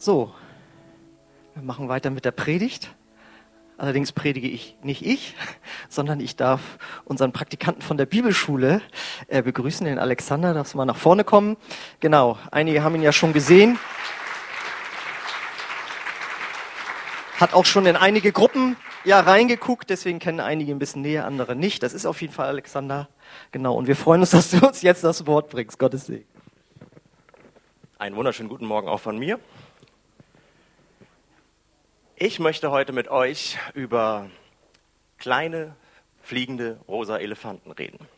So, wir machen weiter mit der Predigt. Allerdings predige ich nicht ich, sondern ich darf unseren Praktikanten von der Bibelschule äh, begrüßen, den Alexander. Darfst du mal nach vorne kommen? Genau, einige haben ihn ja schon gesehen. Hat auch schon in einige Gruppen ja reingeguckt, deswegen kennen einige ein bisschen näher, andere nicht. Das ist auf jeden Fall Alexander. Genau, und wir freuen uns, dass du uns jetzt das Wort bringst. Gottes Segen. Einen wunderschönen guten Morgen auch von mir. Ich möchte heute mit euch über kleine fliegende rosa Elefanten reden.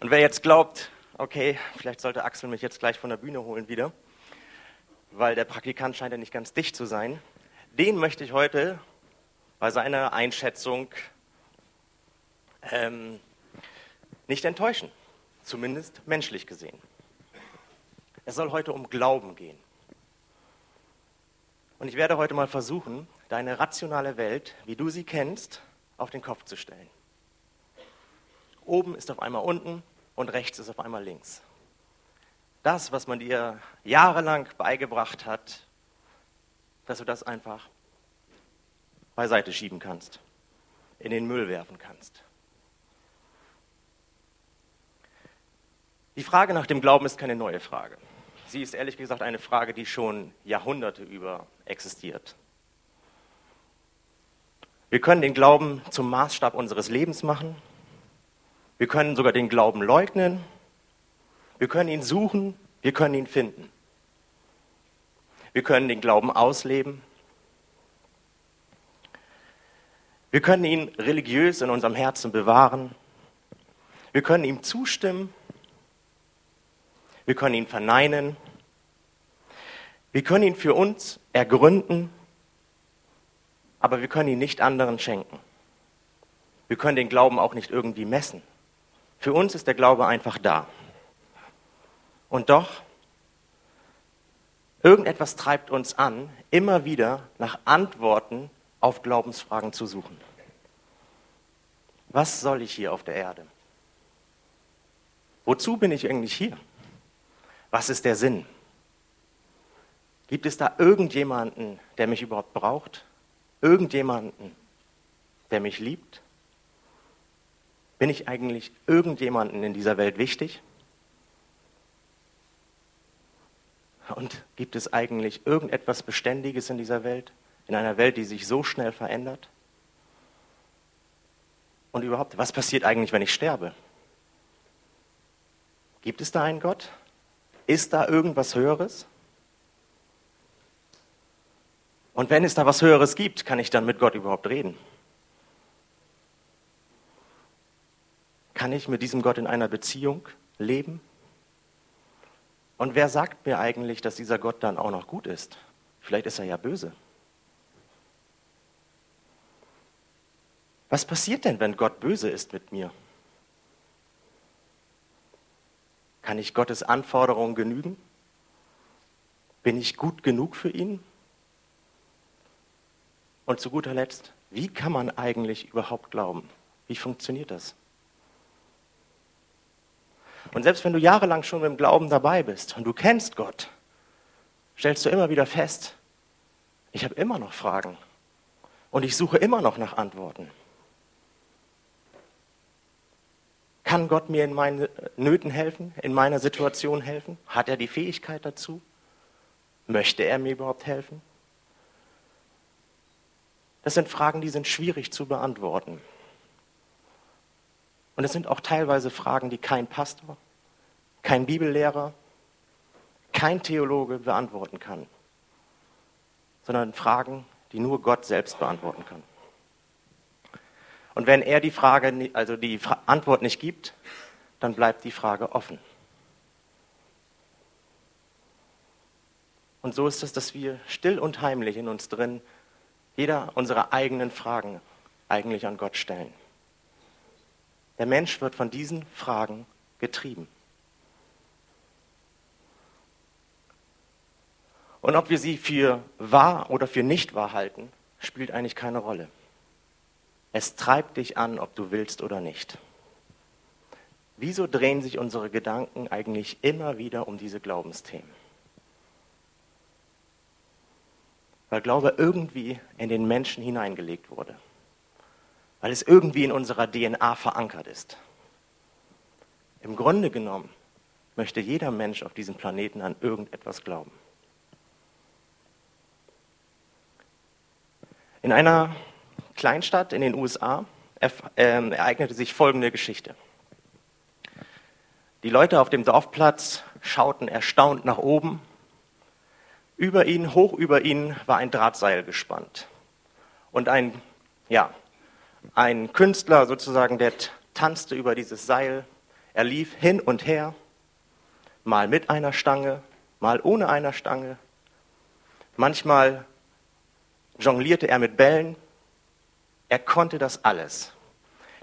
Und wer jetzt glaubt, okay, vielleicht sollte Axel mich jetzt gleich von der Bühne holen wieder, weil der Praktikant scheint ja nicht ganz dicht zu sein, den möchte ich heute bei seiner Einschätzung ähm, nicht enttäuschen zumindest menschlich gesehen. Es soll heute um Glauben gehen. Und ich werde heute mal versuchen, deine rationale Welt, wie du sie kennst, auf den Kopf zu stellen. Oben ist auf einmal unten und rechts ist auf einmal links. Das, was man dir jahrelang beigebracht hat, dass du das einfach beiseite schieben kannst, in den Müll werfen kannst. Die Frage nach dem Glauben ist keine neue Frage. Sie ist ehrlich gesagt eine Frage, die schon Jahrhunderte über existiert. Wir können den Glauben zum Maßstab unseres Lebens machen. Wir können sogar den Glauben leugnen. Wir können ihn suchen. Wir können ihn finden. Wir können den Glauben ausleben. Wir können ihn religiös in unserem Herzen bewahren. Wir können ihm zustimmen wir können ihn verneinen. Wir können ihn für uns ergründen, aber wir können ihn nicht anderen schenken. Wir können den Glauben auch nicht irgendwie messen. Für uns ist der Glaube einfach da. Und doch, irgendetwas treibt uns an, immer wieder nach Antworten auf Glaubensfragen zu suchen. Was soll ich hier auf der Erde? Wozu bin ich eigentlich hier? Was ist der Sinn? Gibt es da irgendjemanden, der mich überhaupt braucht? Irgendjemanden, der mich liebt? Bin ich eigentlich irgendjemanden in dieser Welt wichtig? Und gibt es eigentlich irgendetwas Beständiges in dieser Welt? In einer Welt, die sich so schnell verändert? Und überhaupt, was passiert eigentlich, wenn ich sterbe? Gibt es da einen Gott? Ist da irgendwas Höheres? Und wenn es da was Höheres gibt, kann ich dann mit Gott überhaupt reden? Kann ich mit diesem Gott in einer Beziehung leben? Und wer sagt mir eigentlich, dass dieser Gott dann auch noch gut ist? Vielleicht ist er ja böse. Was passiert denn, wenn Gott böse ist mit mir? Kann ich Gottes Anforderungen genügen? Bin ich gut genug für ihn? Und zu guter Letzt, wie kann man eigentlich überhaupt glauben? Wie funktioniert das? Und selbst wenn du jahrelang schon mit dem Glauben dabei bist und du kennst Gott, stellst du immer wieder fest, ich habe immer noch Fragen und ich suche immer noch nach Antworten. Kann Gott mir in meinen Nöten helfen, in meiner Situation helfen? Hat er die Fähigkeit dazu? Möchte er mir überhaupt helfen? Das sind Fragen, die sind schwierig zu beantworten. Und es sind auch teilweise Fragen, die kein Pastor, kein Bibellehrer, kein Theologe beantworten kann, sondern Fragen, die nur Gott selbst beantworten kann. Und wenn er die Frage, also die Antwort nicht gibt, dann bleibt die Frage offen. Und so ist es, dass wir still und heimlich in uns drin jeder unserer eigenen Fragen eigentlich an Gott stellen. Der Mensch wird von diesen Fragen getrieben. Und ob wir sie für wahr oder für nicht wahr halten, spielt eigentlich keine Rolle. Es treibt dich an, ob du willst oder nicht. Wieso drehen sich unsere Gedanken eigentlich immer wieder um diese Glaubensthemen? Weil Glaube irgendwie in den Menschen hineingelegt wurde. Weil es irgendwie in unserer DNA verankert ist. Im Grunde genommen möchte jeder Mensch auf diesem Planeten an irgendetwas glauben. In einer Kleinstadt in den USA ähm, ereignete sich folgende Geschichte. Die Leute auf dem Dorfplatz schauten erstaunt nach oben. Über ihnen, hoch über ihnen, war ein Drahtseil gespannt. Und ein, ja, ein Künstler sozusagen, der tanzte über dieses Seil. Er lief hin und her, mal mit einer Stange, mal ohne einer Stange. Manchmal jonglierte er mit Bällen. Er konnte das alles.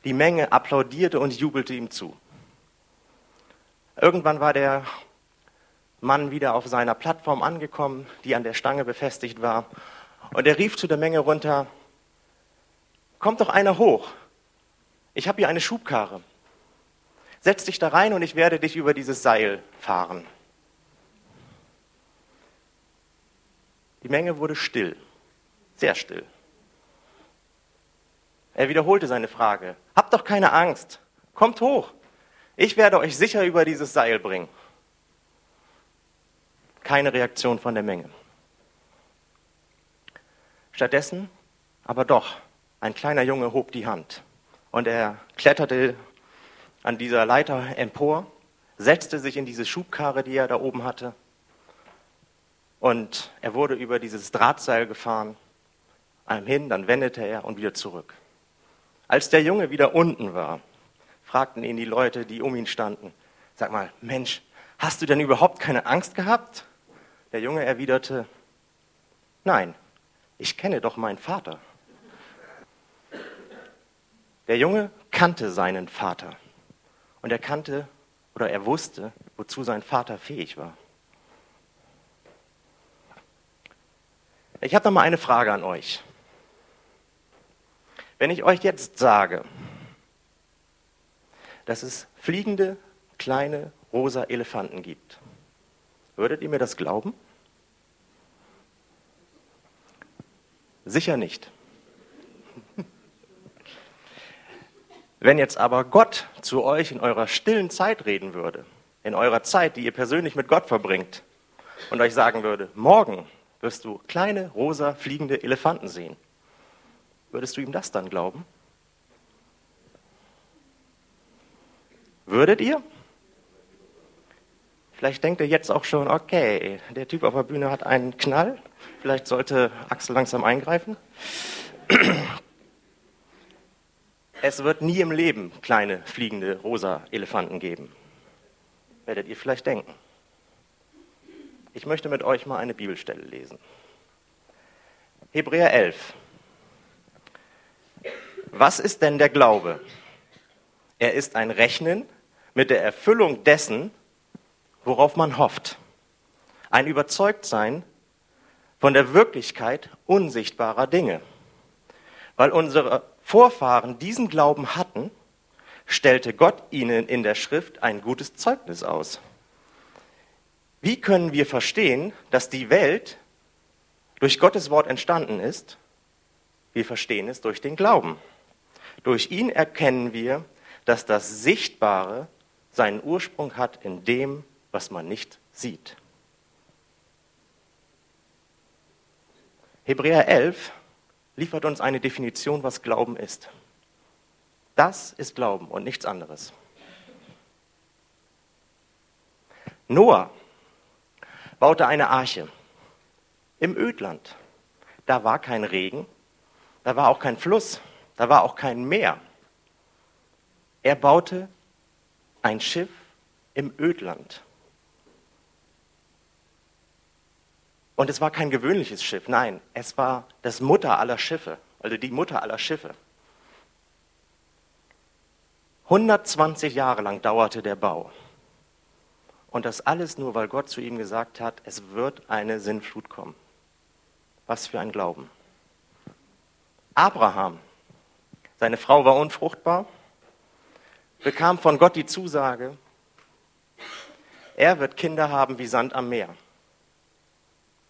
Die Menge applaudierte und jubelte ihm zu. Irgendwann war der Mann wieder auf seiner Plattform angekommen, die an der Stange befestigt war. Und er rief zu der Menge runter, kommt doch einer hoch. Ich habe hier eine Schubkarre. Setz dich da rein und ich werde dich über dieses Seil fahren. Die Menge wurde still, sehr still. Er wiederholte seine Frage. Habt doch keine Angst. Kommt hoch. Ich werde euch sicher über dieses Seil bringen. Keine Reaktion von der Menge. Stattdessen aber doch, ein kleiner Junge hob die Hand und er kletterte an dieser Leiter empor, setzte sich in diese Schubkarre, die er da oben hatte, und er wurde über dieses Drahtseil gefahren, einem hin, dann wendete er und wieder zurück. Als der Junge wieder unten war, fragten ihn die Leute, die um ihn standen, sag mal, Mensch, hast du denn überhaupt keine Angst gehabt? Der Junge erwiderte, nein, ich kenne doch meinen Vater. Der Junge kannte seinen Vater und er kannte oder er wusste, wozu sein Vater fähig war. Ich habe noch mal eine Frage an euch. Wenn ich euch jetzt sage, dass es fliegende kleine rosa Elefanten gibt. Würdet ihr mir das glauben? Sicher nicht. Wenn jetzt aber Gott zu euch in eurer stillen Zeit reden würde, in eurer Zeit, die ihr persönlich mit Gott verbringt, und euch sagen würde, morgen wirst du kleine rosa fliegende Elefanten sehen, würdest du ihm das dann glauben? Würdet ihr? Vielleicht denkt ihr jetzt auch schon, okay, der Typ auf der Bühne hat einen Knall. Vielleicht sollte Axel langsam eingreifen. Es wird nie im Leben kleine fliegende rosa Elefanten geben. Werdet ihr vielleicht denken. Ich möchte mit euch mal eine Bibelstelle lesen. Hebräer 11. Was ist denn der Glaube? Er ist ein Rechnen mit der Erfüllung dessen, worauf man hofft. Ein Überzeugtsein von der Wirklichkeit unsichtbarer Dinge. Weil unsere Vorfahren diesen Glauben hatten, stellte Gott ihnen in der Schrift ein gutes Zeugnis aus. Wie können wir verstehen, dass die Welt durch Gottes Wort entstanden ist? Wir verstehen es durch den Glauben. Durch ihn erkennen wir, dass das Sichtbare seinen Ursprung hat in dem, was man nicht sieht. Hebräer 11 liefert uns eine Definition, was Glauben ist. Das ist Glauben und nichts anderes. Noah baute eine Arche im Ödland. Da war kein Regen, da war auch kein Fluss, da war auch kein Meer. Er baute ein Schiff im Ödland. Und es war kein gewöhnliches Schiff, nein, es war das Mutter aller Schiffe, also die Mutter aller Schiffe. 120 Jahre lang dauerte der Bau. Und das alles nur, weil Gott zu ihm gesagt hat, es wird eine Sinnflut kommen. Was für ein Glauben. Abraham, seine Frau war unfruchtbar, bekam von Gott die Zusage, er wird Kinder haben wie Sand am Meer.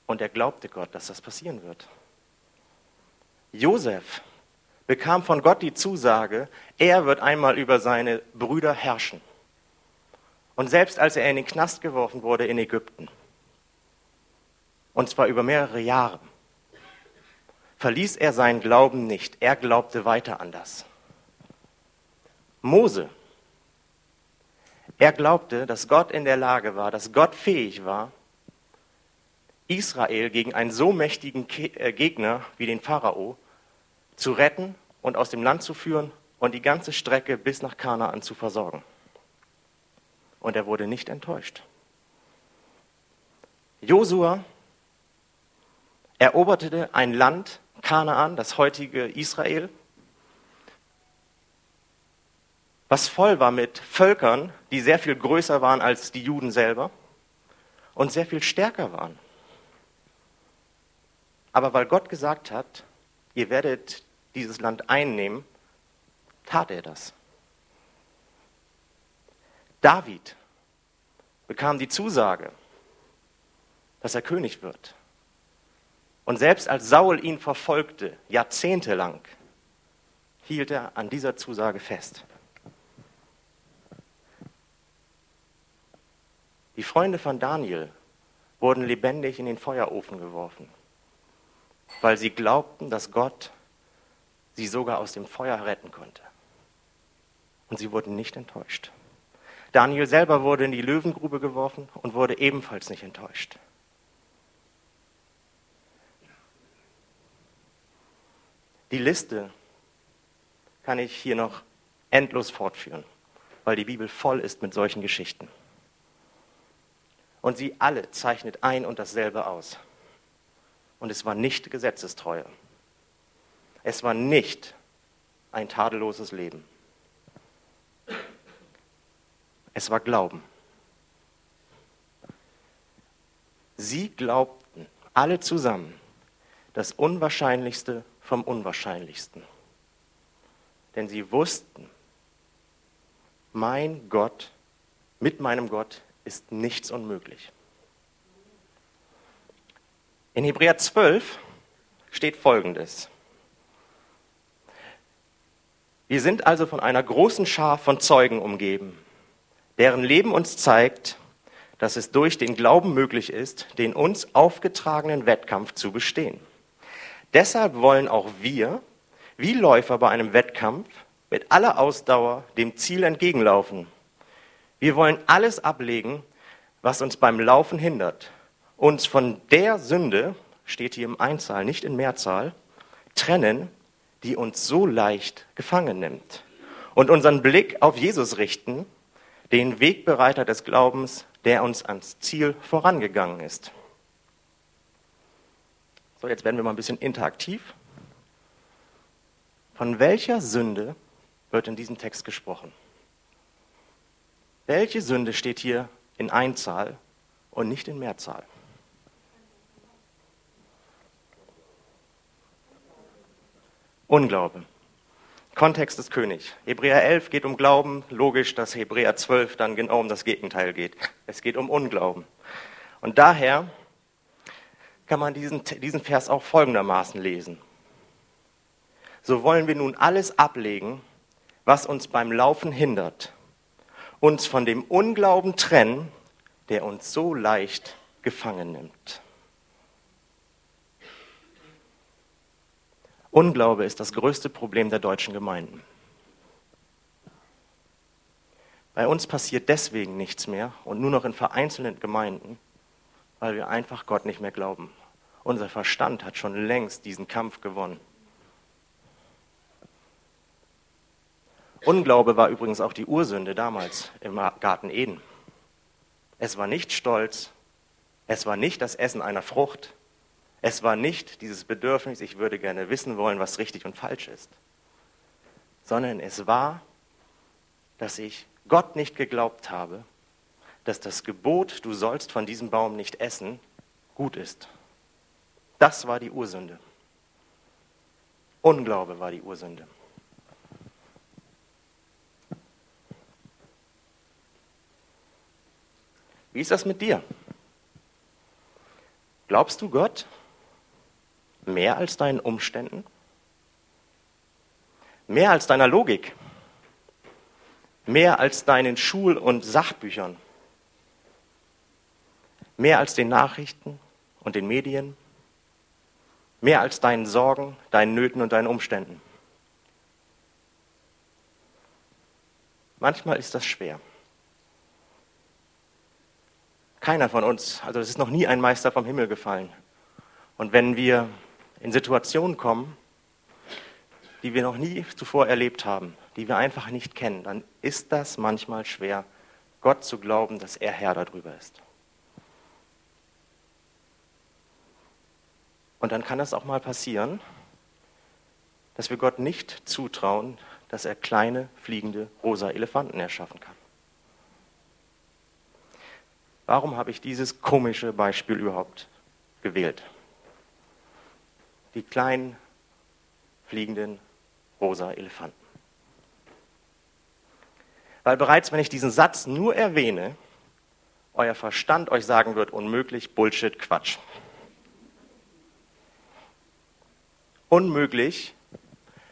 Und er glaubte Gott, dass das passieren wird. Josef bekam von Gott die Zusage, er wird einmal über seine Brüder herrschen. Und selbst als er in den Knast geworfen wurde in Ägypten, und zwar über mehrere Jahre, verließ er seinen Glauben nicht. Er glaubte weiter an das. Mose, er glaubte, dass Gott in der Lage war, dass Gott fähig war, Israel gegen einen so mächtigen äh, Gegner wie den Pharao zu retten und aus dem Land zu führen und die ganze Strecke bis nach Kanaan zu versorgen. Und er wurde nicht enttäuscht. Josua eroberte ein Land, Kanaan, das heutige Israel, was voll war mit Völkern, die sehr viel größer waren als die Juden selber und sehr viel stärker waren. Aber weil Gott gesagt hat, ihr werdet dieses Land einnehmen, tat er das. David bekam die Zusage, dass er König wird. Und selbst als Saul ihn verfolgte, jahrzehntelang, hielt er an dieser Zusage fest. Die Freunde von Daniel wurden lebendig in den Feuerofen geworfen, weil sie glaubten, dass Gott sie sogar aus dem Feuer retten konnte. Und sie wurden nicht enttäuscht. Daniel selber wurde in die Löwengrube geworfen und wurde ebenfalls nicht enttäuscht. Die Liste kann ich hier noch endlos fortführen, weil die Bibel voll ist mit solchen Geschichten. Und sie alle zeichnet ein und dasselbe aus. Und es war nicht Gesetzestreue. Es war nicht ein tadelloses Leben. Es war Glauben. Sie glaubten alle zusammen das Unwahrscheinlichste vom Unwahrscheinlichsten. Denn sie wussten, mein Gott, mit meinem Gott ist nichts unmöglich. In Hebräer 12 steht Folgendes. Wir sind also von einer großen Schar von Zeugen umgeben, deren Leben uns zeigt, dass es durch den Glauben möglich ist, den uns aufgetragenen Wettkampf zu bestehen. Deshalb wollen auch wir, wie Läufer bei einem Wettkampf, mit aller Ausdauer dem Ziel entgegenlaufen. Wir wollen alles ablegen, was uns beim Laufen hindert, uns von der Sünde, steht hier im Einzahl, nicht in Mehrzahl, trennen, die uns so leicht gefangen nimmt. Und unseren Blick auf Jesus richten, den Wegbereiter des Glaubens, der uns ans Ziel vorangegangen ist. So, jetzt werden wir mal ein bisschen interaktiv. Von welcher Sünde wird in diesem Text gesprochen? Welche Sünde steht hier in Einzahl und nicht in Mehrzahl? Unglaube. Kontext ist König. Hebräer 11 geht um Glauben, logisch, dass Hebräer 12 dann genau um das Gegenteil geht. Es geht um Unglauben. Und daher kann man diesen, diesen Vers auch folgendermaßen lesen. So wollen wir nun alles ablegen, was uns beim Laufen hindert, uns von dem Unglauben trennen, der uns so leicht gefangen nimmt. Unglaube ist das größte Problem der deutschen Gemeinden. Bei uns passiert deswegen nichts mehr und nur noch in vereinzelten Gemeinden, weil wir einfach Gott nicht mehr glauben. Unser Verstand hat schon längst diesen Kampf gewonnen. Unglaube war übrigens auch die Ursünde damals im Garten Eden. Es war nicht Stolz, es war nicht das Essen einer Frucht, es war nicht dieses Bedürfnis, ich würde gerne wissen wollen, was richtig und falsch ist, sondern es war, dass ich Gott nicht geglaubt habe, dass das Gebot, du sollst von diesem Baum nicht essen, gut ist. Das war die Ursünde. Unglaube war die Ursünde. Wie ist das mit dir? Glaubst du Gott mehr als deinen Umständen? Mehr als deiner Logik? Mehr als deinen Schul- und Sachbüchern? Mehr als den Nachrichten und den Medien? Mehr als deinen Sorgen, deinen Nöten und deinen Umständen? Manchmal ist das schwer. Keiner von uns, also es ist noch nie ein Meister vom Himmel gefallen. Und wenn wir in Situationen kommen, die wir noch nie zuvor erlebt haben, die wir einfach nicht kennen, dann ist das manchmal schwer, Gott zu glauben, dass er Herr darüber ist. Und dann kann es auch mal passieren, dass wir Gott nicht zutrauen, dass er kleine, fliegende, rosa Elefanten erschaffen kann. Warum habe ich dieses komische Beispiel überhaupt gewählt? Die kleinen, fliegenden, rosa Elefanten. Weil bereits, wenn ich diesen Satz nur erwähne, euer Verstand euch sagen wird, unmöglich, Bullshit, Quatsch. Unmöglich,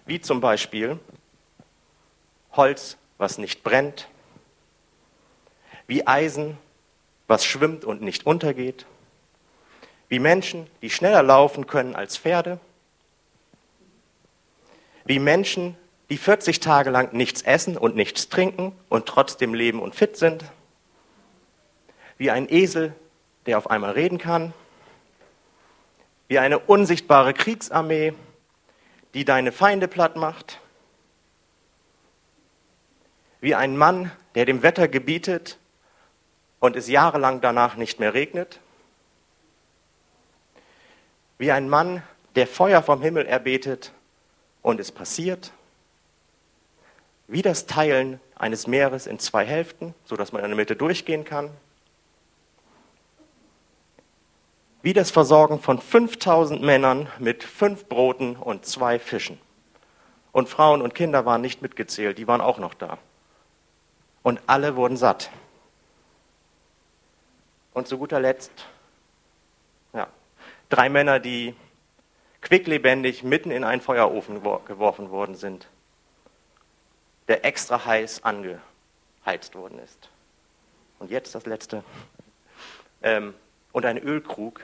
wie zum Beispiel, Holz, was nicht brennt, wie Eisen, was schwimmt und nicht untergeht, wie Menschen, die schneller laufen können als Pferde, wie Menschen, die 40 Tage lang nichts essen und nichts trinken und trotzdem leben und fit sind, wie ein Esel, der auf einmal reden kann, wie eine unsichtbare Kriegsarmee, die deine Feinde platt macht, wie ein Mann, der dem Wetter gebietet und es jahrelang danach nicht mehr regnet, wie ein Mann, der Feuer vom Himmel erbetet und es passiert, wie das Teilen eines Meeres in zwei Hälften, sodass man in der Mitte durchgehen kann, wie das Versorgen von 5000 Männern mit fünf Broten und zwei Fischen. Und Frauen und Kinder waren nicht mitgezählt, die waren auch noch da und alle wurden satt. Und zu guter Letzt, ja, drei Männer, die quicklebendig mitten in einen Feuerofen geworfen worden sind, der extra heiß angeheizt worden ist. Und jetzt das letzte. Ähm, und ein Ölkrug,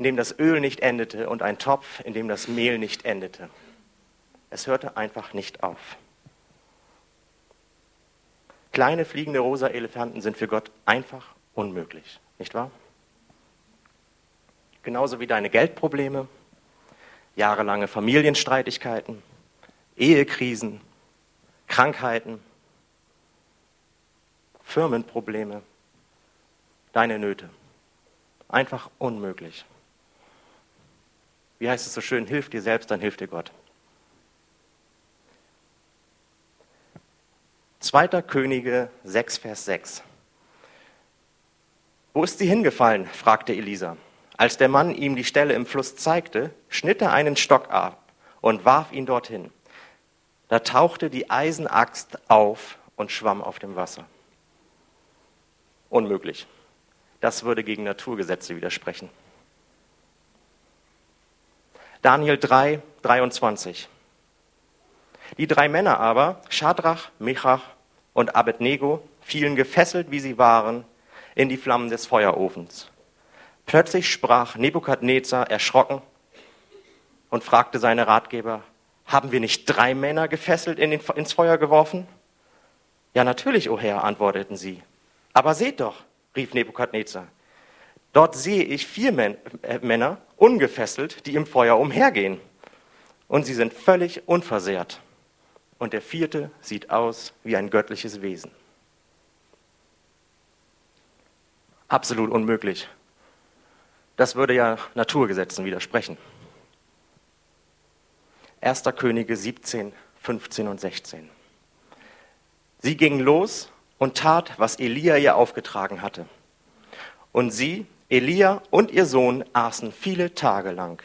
in dem das Öl nicht endete und ein Topf, in dem das Mehl nicht endete. Es hörte einfach nicht auf. Kleine fliegende rosa Elefanten sind für Gott einfach unmöglich, nicht wahr? Genauso wie deine Geldprobleme, jahrelange Familienstreitigkeiten, Ehekrisen, Krankheiten, Firmenprobleme, deine Nöte. Einfach unmöglich. Wie heißt es so schön, hilf dir selbst, dann hilft dir Gott. 2. Könige 6, Vers 6. Wo ist sie hingefallen? fragte Elisa. Als der Mann ihm die Stelle im Fluss zeigte, schnitt er einen Stock ab und warf ihn dorthin. Da tauchte die Eisenaxt auf und schwamm auf dem Wasser. Unmöglich. Das würde gegen Naturgesetze widersprechen. Daniel 3, 23. Die drei Männer aber, Schadrach, Mechach und Abednego, fielen gefesselt, wie sie waren, in die Flammen des Feuerofens. Plötzlich sprach Nebukadnezar erschrocken und fragte seine Ratgeber, haben wir nicht drei Männer gefesselt in den, ins Feuer geworfen? Ja, natürlich, o Herr, antworteten sie. Aber seht doch, rief Nebukadnezar, dort sehe ich vier Män äh, Männer ungefesselt, die im Feuer umhergehen. Und sie sind völlig unversehrt und der vierte sieht aus wie ein göttliches Wesen. Absolut unmöglich. Das würde ja Naturgesetzen widersprechen. 1. Könige 17, 15 und 16. Sie ging los und tat, was Elia ihr aufgetragen hatte. Und sie, Elia und ihr Sohn aßen viele Tage lang,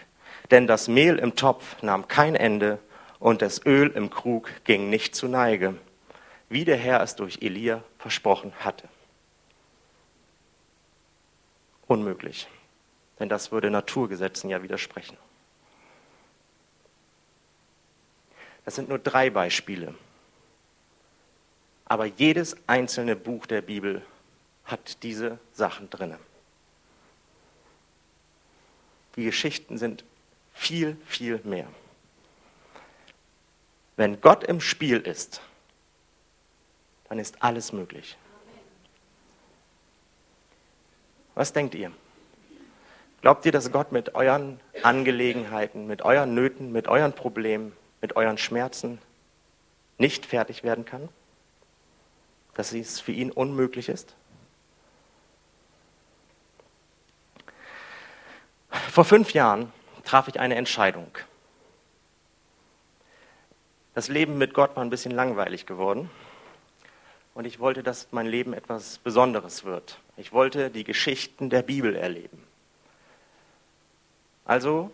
denn das Mehl im Topf nahm kein Ende und das Öl im Krug ging nicht zu Neige, wie der Herr es durch Elia versprochen hatte. unmöglich. Denn das würde Naturgesetzen ja widersprechen. Das sind nur drei Beispiele. Aber jedes einzelne Buch der Bibel hat diese Sachen drin. Die Geschichten sind viel, viel mehr. Wenn Gott im Spiel ist, dann ist alles möglich. Was denkt ihr? Glaubt ihr, dass Gott mit euren Angelegenheiten, mit euren Nöten, mit euren Problemen, mit euren Schmerzen nicht fertig werden kann? Dass es für ihn unmöglich ist? Vor fünf Jahren traf ich eine Entscheidung. Das Leben mit Gott war ein bisschen langweilig geworden und ich wollte, dass mein Leben etwas Besonderes wird. Ich wollte die Geschichten der Bibel erleben. Also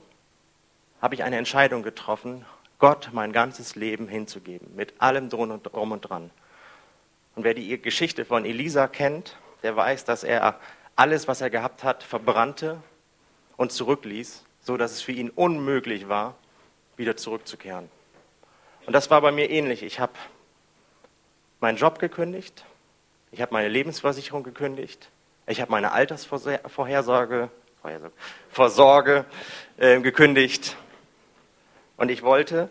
habe ich eine Entscheidung getroffen, Gott mein ganzes Leben hinzugeben, mit allem drum und, dran. Und wer die Geschichte von Elisa kennt, der weiß, dass er alles, was er gehabt hat, verbrannte und zurückließ, so dass es für ihn unmöglich war, wieder zurückzukehren. Und das war bei mir ähnlich. Ich habe meinen Job gekündigt, ich habe meine Lebensversicherung gekündigt, ich habe meine Altersvorsorge Vorsorge, äh, gekündigt und ich wollte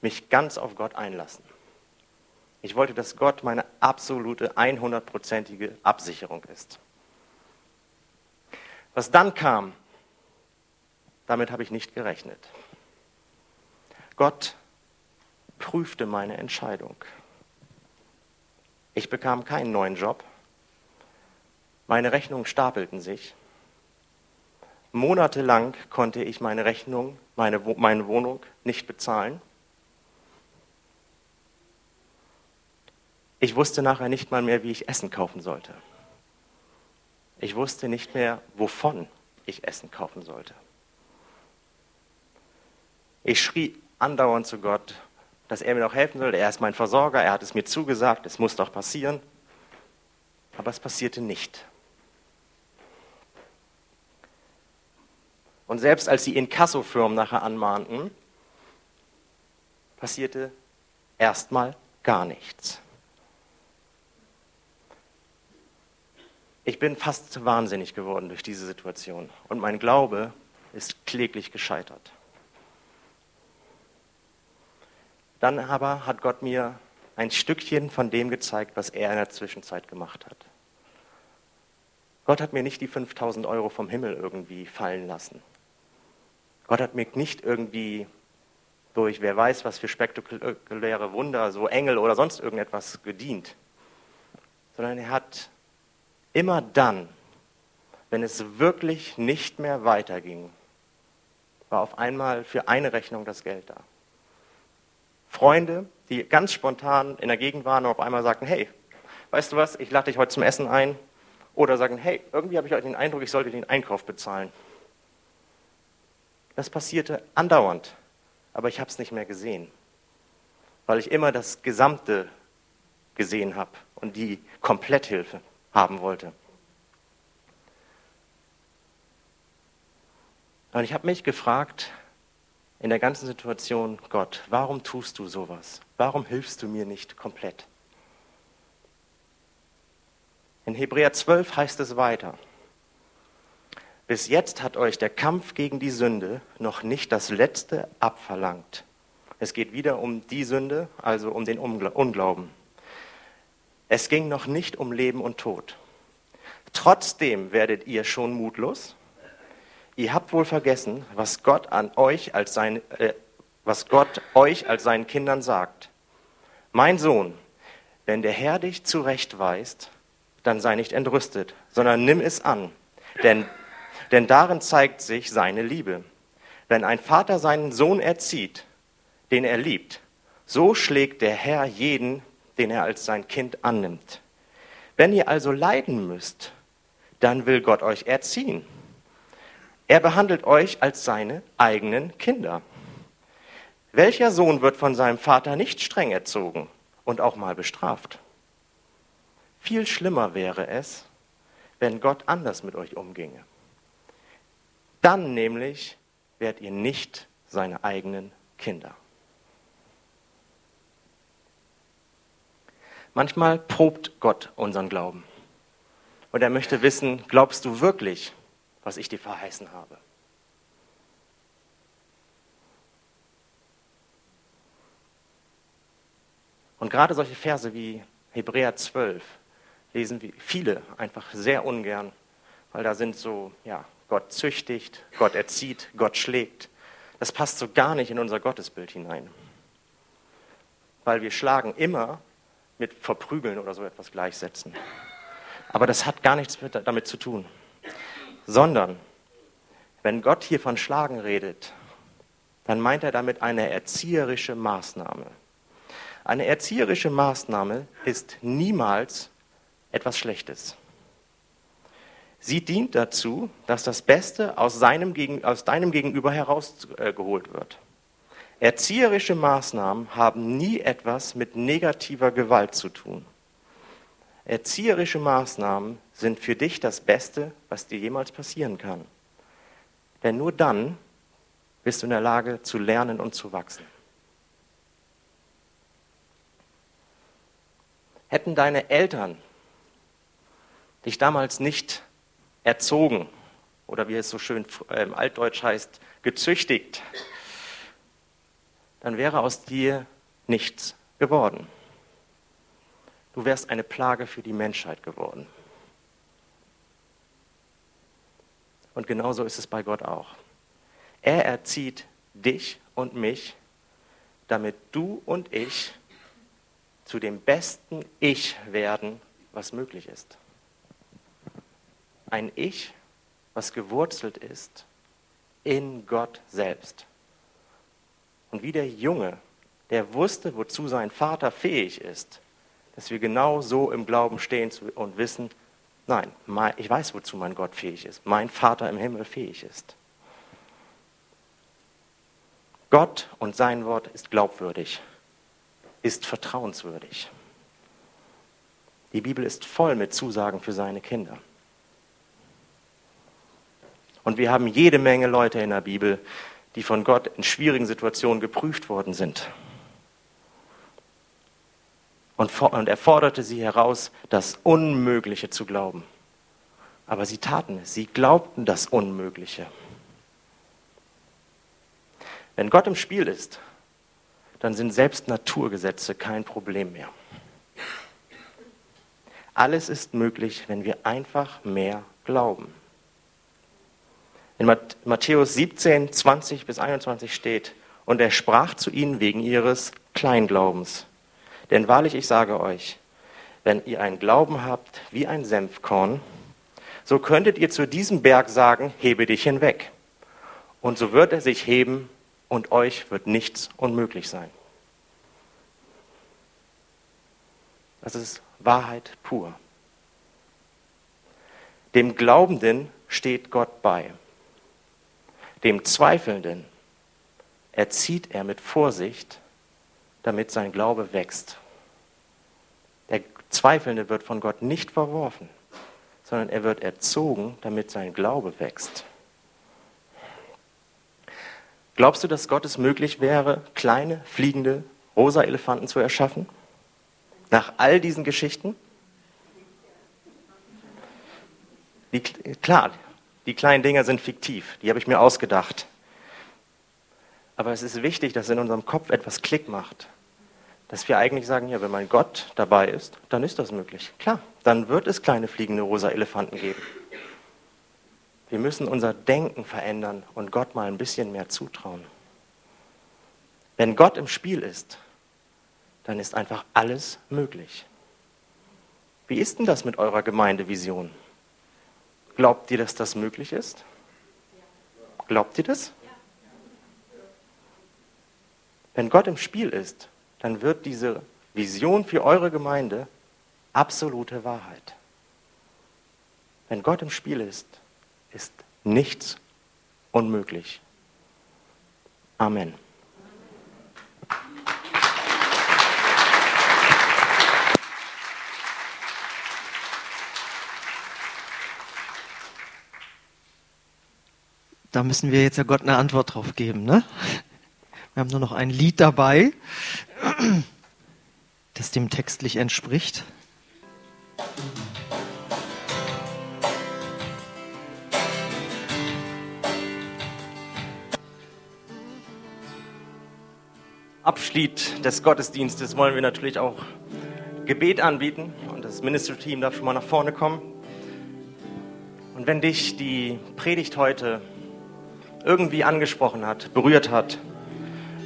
mich ganz auf Gott einlassen. Ich wollte, dass Gott meine absolute 100-prozentige Absicherung ist. Was dann kam, damit habe ich nicht gerechnet. Gott prüfte meine Entscheidung. Ich bekam keinen neuen Job. Meine Rechnungen stapelten sich. Monatelang konnte ich meine Rechnung, meine, meine Wohnung nicht bezahlen. Ich wusste nachher nicht mal mehr, wie ich Essen kaufen sollte. Ich wusste nicht mehr, wovon ich Essen kaufen sollte. Ich schrie andauernd zu Gott, dass er mir noch helfen sollte. Er ist mein Versorger, er hat es mir zugesagt, es muss doch passieren. Aber es passierte nicht. Und selbst als die Inkassofirmen nachher anmahnten, passierte erstmal gar nichts. Ich bin fast wahnsinnig geworden durch diese Situation und mein Glaube ist kläglich gescheitert. Dann aber hat Gott mir ein Stückchen von dem gezeigt, was er in der Zwischenzeit gemacht hat. Gott hat mir nicht die 5000 Euro vom Himmel irgendwie fallen lassen. Gott hat mir nicht irgendwie durch wer weiß was für spektakuläre Wunder, so Engel oder sonst irgendetwas gedient, sondern er hat Immer dann, wenn es wirklich nicht mehr weiterging, war auf einmal für eine Rechnung das Geld da. Freunde, die ganz spontan in der Gegend waren und auf einmal sagten, hey, weißt du was, ich lade dich heute zum Essen ein. Oder sagen, hey, irgendwie habe ich heute den Eindruck, ich sollte den Einkauf bezahlen. Das passierte andauernd, aber ich habe es nicht mehr gesehen, weil ich immer das Gesamte gesehen habe und die Kompletthilfe haben wollte. Und ich habe mich gefragt, in der ganzen Situation, Gott, warum tust du sowas? Warum hilfst du mir nicht komplett? In Hebräer 12 heißt es weiter. Bis jetzt hat euch der Kampf gegen die Sünde noch nicht das Letzte abverlangt. Es geht wieder um die Sünde, also um den Unglauben. Es ging noch nicht um Leben und Tod. Trotzdem werdet ihr schon mutlos. Ihr habt wohl vergessen, was Gott an euch als sein, äh, was Gott euch als seinen Kindern sagt. Mein Sohn, wenn der Herr dich zurechtweist, dann sei nicht entrüstet, sondern nimm es an, denn, denn darin zeigt sich seine Liebe. Wenn ein Vater seinen Sohn erzieht, den er liebt, so schlägt der Herr jeden, den er als sein Kind annimmt. Wenn ihr also leiden müsst, dann will Gott euch erziehen. Er behandelt euch als seine eigenen Kinder. Welcher Sohn wird von seinem Vater nicht streng erzogen und auch mal bestraft? Viel schlimmer wäre es, wenn Gott anders mit euch umginge. Dann nämlich werdet ihr nicht seine eigenen Kinder. Manchmal probt Gott unseren Glauben. Und er möchte wissen, glaubst du wirklich, was ich dir verheißen habe? Und gerade solche Verse wie Hebräer 12 lesen viele einfach sehr ungern, weil da sind so, ja, Gott züchtigt, Gott erzieht, Gott schlägt. Das passt so gar nicht in unser Gottesbild hinein. Weil wir schlagen immer mit verprügeln oder so etwas gleichsetzen. Aber das hat gar nichts mit, damit zu tun. Sondern, wenn Gott hier von Schlagen redet, dann meint er damit eine erzieherische Maßnahme. Eine erzieherische Maßnahme ist niemals etwas Schlechtes. Sie dient dazu, dass das Beste aus, seinem, aus deinem Gegenüber herausgeholt wird. Erzieherische Maßnahmen haben nie etwas mit negativer Gewalt zu tun. Erzieherische Maßnahmen sind für dich das Beste, was dir jemals passieren kann. Denn nur dann bist du in der Lage zu lernen und zu wachsen. Hätten deine Eltern dich damals nicht erzogen oder wie es so schön im Altdeutsch heißt, gezüchtigt, dann wäre aus dir nichts geworden. Du wärst eine Plage für die Menschheit geworden. Und genauso ist es bei Gott auch. Er erzieht dich und mich, damit du und ich zu dem besten Ich werden, was möglich ist. Ein Ich, was gewurzelt ist in Gott selbst. Und wie der Junge, der wusste, wozu sein Vater fähig ist, dass wir genau so im Glauben stehen und wissen, nein, ich weiß, wozu mein Gott fähig ist, mein Vater im Himmel fähig ist. Gott und sein Wort ist glaubwürdig ist vertrauenswürdig. Die Bibel ist voll mit Zusagen für seine Kinder. Und wir haben jede Menge Leute in der Bibel, die von Gott in schwierigen Situationen geprüft worden sind. Und, er forderte sie heraus, das Unmögliche zu glauben. Aber sie taten es, sie glaubten das Unmögliche. Wenn Gott im Spiel ist, dann sind selbst Naturgesetze kein Problem mehr. Alles ist möglich, wenn wir einfach mehr glauben. In Matthäus 17, 20 bis 21 steht, und er sprach zu ihnen wegen ihres Kleinglaubens. Denn wahrlich, ich sage euch, wenn ihr einen Glauben habt wie ein Senfkorn, so könntet ihr zu diesem Berg sagen, hebe dich hinweg. Und so wird er sich heben und euch wird nichts unmöglich sein. Das ist Wahrheit pur. Dem Glaubenden steht Gott bei. Dem Zweifelnden erzieht er mit Vorsicht, damit sein Glaube wächst. Der Zweifelnde wird von Gott nicht verworfen, sondern er wird erzogen, damit sein Glaube wächst. Glaubst du, dass Gott es möglich wäre, kleine, fliegende, rosa Elefanten zu erschaffen? Nach all diesen Geschichten? Die, klar, die kleinen Dinger sind fiktiv, die habe ich mir ausgedacht. Aber es ist wichtig, dass in unserem Kopf etwas Klick macht. Dass wir eigentlich sagen, ja, wenn mein Gott dabei ist, dann ist das möglich. Klar, dann wird es kleine fliegende rosa Elefanten geben. Wir müssen unser Denken verändern und Gott mal ein bisschen mehr zutrauen. Wenn Gott im Spiel ist, dann ist einfach alles möglich. Wie ist denn das mit eurer Gemeindevision? Glaubt ihr, dass das möglich ist? Glaubt ihr das? Wenn Gott im Spiel ist, dann wird diese Vision für eure Gemeinde absolute Wahrheit. Wenn Gott im Spiel ist, ist nichts unmöglich. Amen. Da müssen wir jetzt ja Gott eine Antwort drauf geben. Ne? Wir haben nur noch ein Lied dabei, das dem textlich entspricht. Abschied des Gottesdienstes wollen wir natürlich auch Gebet anbieten und das Ministry-Team darf schon mal nach vorne kommen. Und wenn dich die Predigt heute irgendwie angesprochen hat, berührt hat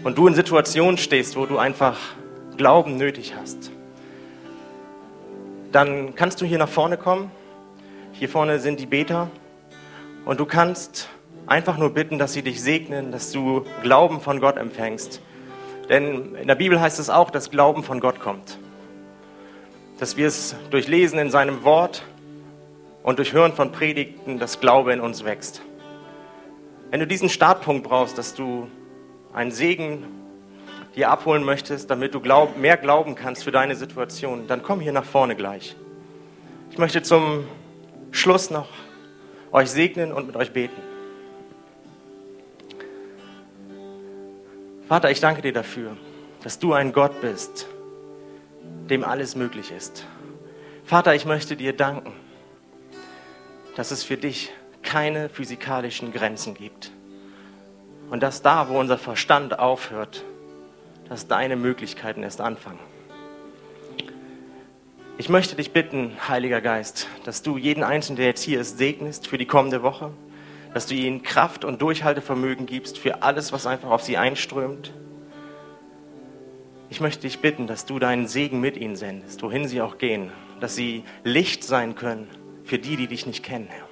und du in Situationen stehst, wo du einfach Glauben nötig hast, dann kannst du hier nach vorne kommen. Hier vorne sind die Beter und du kannst einfach nur bitten, dass sie dich segnen, dass du Glauben von Gott empfängst. Denn in der Bibel heißt es auch, dass Glauben von Gott kommt. Dass wir es durch Lesen in seinem Wort und durch Hören von Predigten, dass Glaube in uns wächst. Wenn du diesen Startpunkt brauchst, dass du einen Segen hier abholen möchtest, damit du glaub, mehr glauben kannst für deine Situation, dann komm hier nach vorne gleich. Ich möchte zum Schluss noch euch segnen und mit euch beten. Vater, ich danke dir dafür, dass du ein Gott bist, dem alles möglich ist. Vater, ich möchte dir danken, dass es für dich keine physikalischen Grenzen gibt. Und dass da, wo unser Verstand aufhört, dass deine Möglichkeiten erst anfangen. Ich möchte dich bitten, Heiliger Geist, dass du jeden Einzelnen, der jetzt hier ist, segnest für die kommende Woche dass du ihnen Kraft und Durchhaltevermögen gibst für alles, was einfach auf sie einströmt. Ich möchte dich bitten, dass du deinen Segen mit ihnen sendest, wohin sie auch gehen, dass sie Licht sein können für die, die dich nicht kennen, Herr.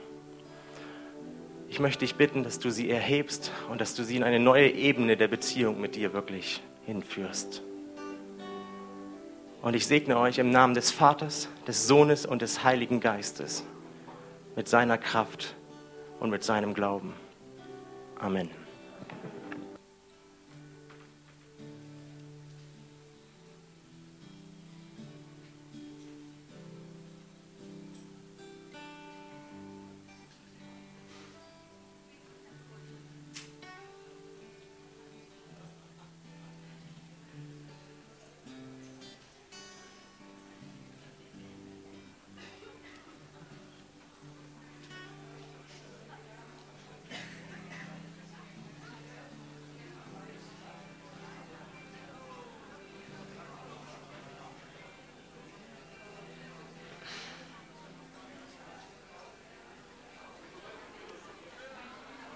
Ich möchte dich bitten, dass du sie erhebst und dass du sie in eine neue Ebene der Beziehung mit dir wirklich hinführst. Und ich segne euch im Namen des Vaters, des Sohnes und des Heiligen Geistes mit seiner Kraft und mit seinem Glauben. Amen.